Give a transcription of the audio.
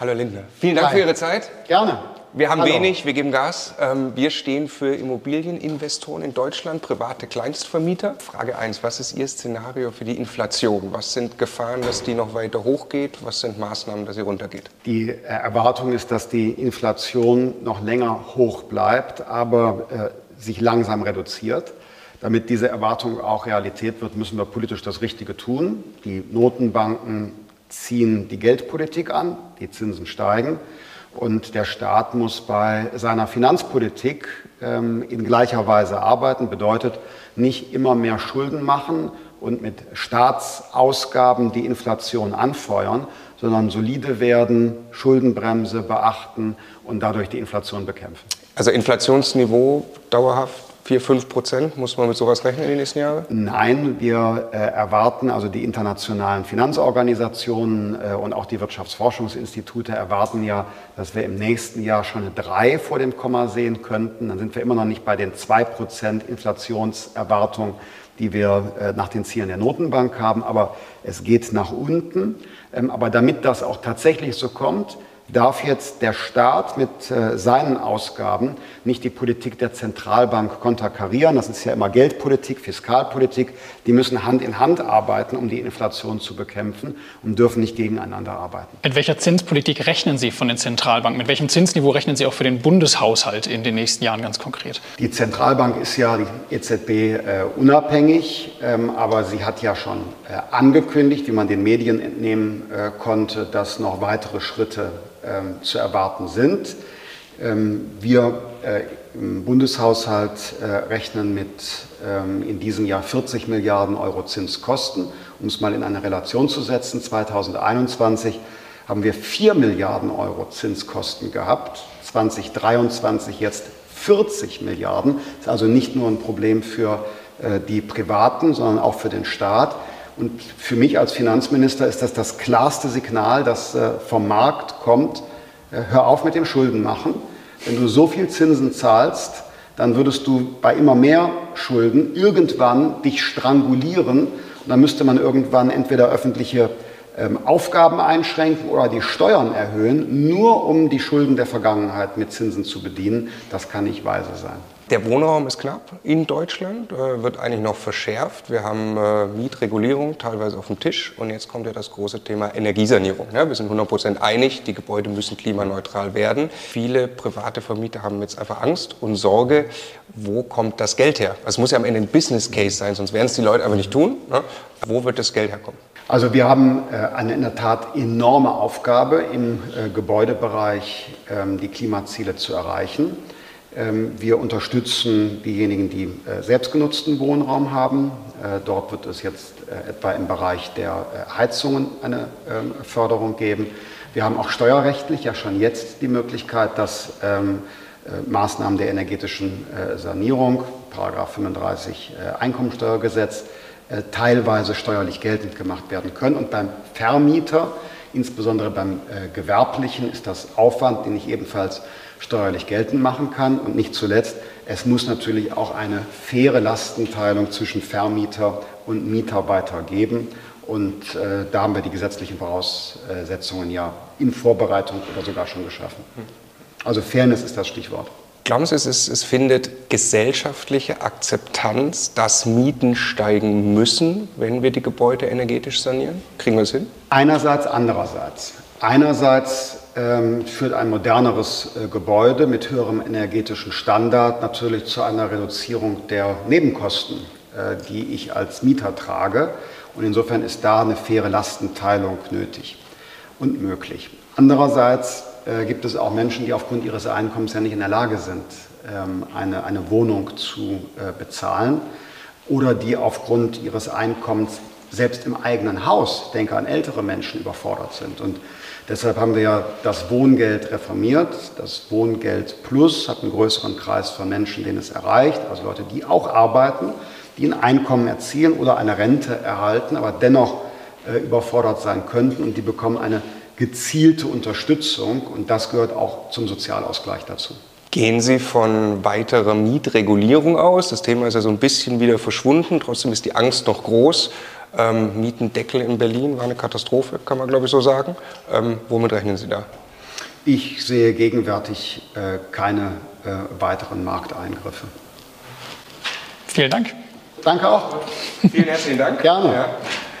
Hallo Lindner. Vielen Dank Hi. für Ihre Zeit. Gerne. Wir haben Hallo. wenig, wir geben Gas. Ähm, Wir stehen für Immobilieninvestoren in Deutschland, private Kleinstvermieter. Frage 1, was ist Ihr Szenario für die Inflation? Was sind Gefahren, dass die noch weiter hochgeht? Was sind Maßnahmen, dass sie runtergeht? Die äh, Erwartung ist, dass die Inflation noch länger hoch bleibt, aber äh, sich langsam reduziert. Damit diese Erwartung auch Realität wird, müssen wir politisch das Richtige tun. Die Notenbanken ziehen die Geldpolitik an, die Zinsen steigen und der Staat muss bei seiner Finanzpolitik ähm, in gleicher Weise arbeiten. Bedeutet nicht immer mehr Schulden machen und mit Staatsausgaben die Inflation anfeuern, sondern solide werden, Schuldenbremse beachten und dadurch die Inflation bekämpfen. Also Inflationsniveau dauerhaft 4, 5 Prozent. Muss man mit sowas rechnen in den nächsten Jahren? Nein, wir äh, erwarten, also die internationalen Finanzorganisationen äh, und auch die Wirtschaftsforschungsinstitute erwarten ja, dass wir im nächsten Jahr schon eine 3 vor dem Komma sehen könnten. Dann sind wir immer noch nicht bei den 2 Prozent Inflationserwartung, die wir äh, nach den Zielen der Notenbank haben, aber es geht nach unten. Ähm, aber damit das auch tatsächlich so kommt, darf jetzt der Staat mit äh, seinen Ausgaben nicht die Politik der Zentralbank konterkarieren. Das ist ja immer Geldpolitik, Fiskalpolitik. Die müssen Hand in Hand arbeiten, um die Inflation zu bekämpfen und dürfen nicht gegeneinander arbeiten. Mit welcher Zinspolitik rechnen Sie von den Zentralbanken? Mit welchem Zinsniveau rechnen Sie auch für den Bundeshaushalt in den nächsten Jahren ganz konkret? Die Zentralbank ist ja, die EZB, äh, unabhängig, ähm, aber sie hat ja schon äh, angekündigt, wie man den Medien entnehmen äh, konnte, dass noch weitere Schritte zu erwarten sind. Ähm, wir äh, im Bundeshaushalt äh, rechnen mit ähm, in diesem Jahr 40 Milliarden Euro Zinskosten. Um es mal in eine Relation zu setzen, 2021 haben wir 4 Milliarden Euro Zinskosten gehabt, 2023 jetzt 40 Milliarden. Das ist also nicht nur ein Problem für äh, die Privaten, sondern auch für den Staat. Und für mich als Finanzminister ist das das klarste Signal, das äh, vom Markt kommt. Äh, Hör auf mit dem Schuldenmachen. Wenn du so viel Zinsen zahlst, dann würdest du bei immer mehr Schulden irgendwann dich strangulieren. Und dann müsste man irgendwann entweder öffentliche ähm, Aufgaben einschränken oder die Steuern erhöhen, nur um die Schulden der Vergangenheit mit Zinsen zu bedienen. Das kann nicht weise sein. Der Wohnraum ist knapp in Deutschland, äh, wird eigentlich noch verschärft. Wir haben äh, Mietregulierung teilweise auf dem Tisch und jetzt kommt ja das große Thema Energiesanierung. Ja, wir sind 100 Prozent einig, die Gebäude müssen klimaneutral werden. Viele private Vermieter haben jetzt einfach Angst und Sorge, wo kommt das Geld her? Es muss ja am Ende ein Business Case sein, sonst werden es die Leute aber nicht tun. Ne? Wo wird das Geld herkommen? Also wir haben äh, eine in der Tat enorme Aufgabe im Gebäudebereich, ähm, die Klimaziele zu erreichen. Ähm, wir unterstützen diejenigen, die äh, selbstgenutzten Wohnraum haben. Äh, dort wird es jetzt äh, etwa im Bereich der Heizungen eine ähm, Förderung geben. Wir haben auch steuerrechtlich ja schon jetzt die Möglichkeit, dass ähm, äh, Maßnahmen der energetischen Sanierung, Paragraph 35 äh, Einkommensteuergesetz, teilweise steuerlich geltend gemacht werden können. Und beim Vermieter, insbesondere beim Gewerblichen, ist das Aufwand, den ich ebenfalls steuerlich geltend machen kann. Und nicht zuletzt, es muss natürlich auch eine faire Lastenteilung zwischen Vermieter und Mitarbeiter geben. Und äh, da haben wir die gesetzlichen Voraussetzungen ja in Vorbereitung oder sogar schon geschaffen. Also Fairness ist das Stichwort. Glauben Sie, es, ist, es findet gesellschaftliche Akzeptanz, dass Mieten steigen müssen, wenn wir die Gebäude energetisch sanieren? Kriegen wir es hin? Einerseits, andererseits. Einerseits führt ein moderneres äh, Gebäude mit höherem energetischen Standard natürlich zu einer Reduzierung der Nebenkosten, äh, die ich als Mieter trage. Und insofern ist da eine faire Lastenteilung nötig und möglich. Andererseits äh, gibt es auch Menschen, die aufgrund ihres Einkommens ja nicht in der Lage sind, ähm, eine, eine Wohnung zu bezahlen oder die aufgrund ihres Einkommens selbst im eigenen Haus, denke an ältere Menschen, überfordert sind. Und deshalb haben wir ja das Wohngeld reformiert. Das Wohngeld Plus hat einen größeren Kreis von Menschen, den es erreicht, also Leute, die auch arbeiten, die ein Einkommen erzielen oder eine Rente erhalten, aber dennoch äh, überfordert sein könnten und die bekommen eine gezielte Unterstützung und das gehört auch zum Sozialausgleich dazu. Gehen Sie von weiterer Mietregulierung aus? Das Thema ist ja so ein bisschen wieder verschwunden, trotzdem ist die Angst noch groß. Ähm, Mietendeckel in Berlin war eine Katastrophe, kann man glaube ich so sagen. Ähm, womit rechnen Sie da? Ich sehe gegenwärtig äh, keine äh, weiteren Markteingriffe. Vielen Dank. Danke auch. Vielen herzlichen Dank. Gerne. Ja.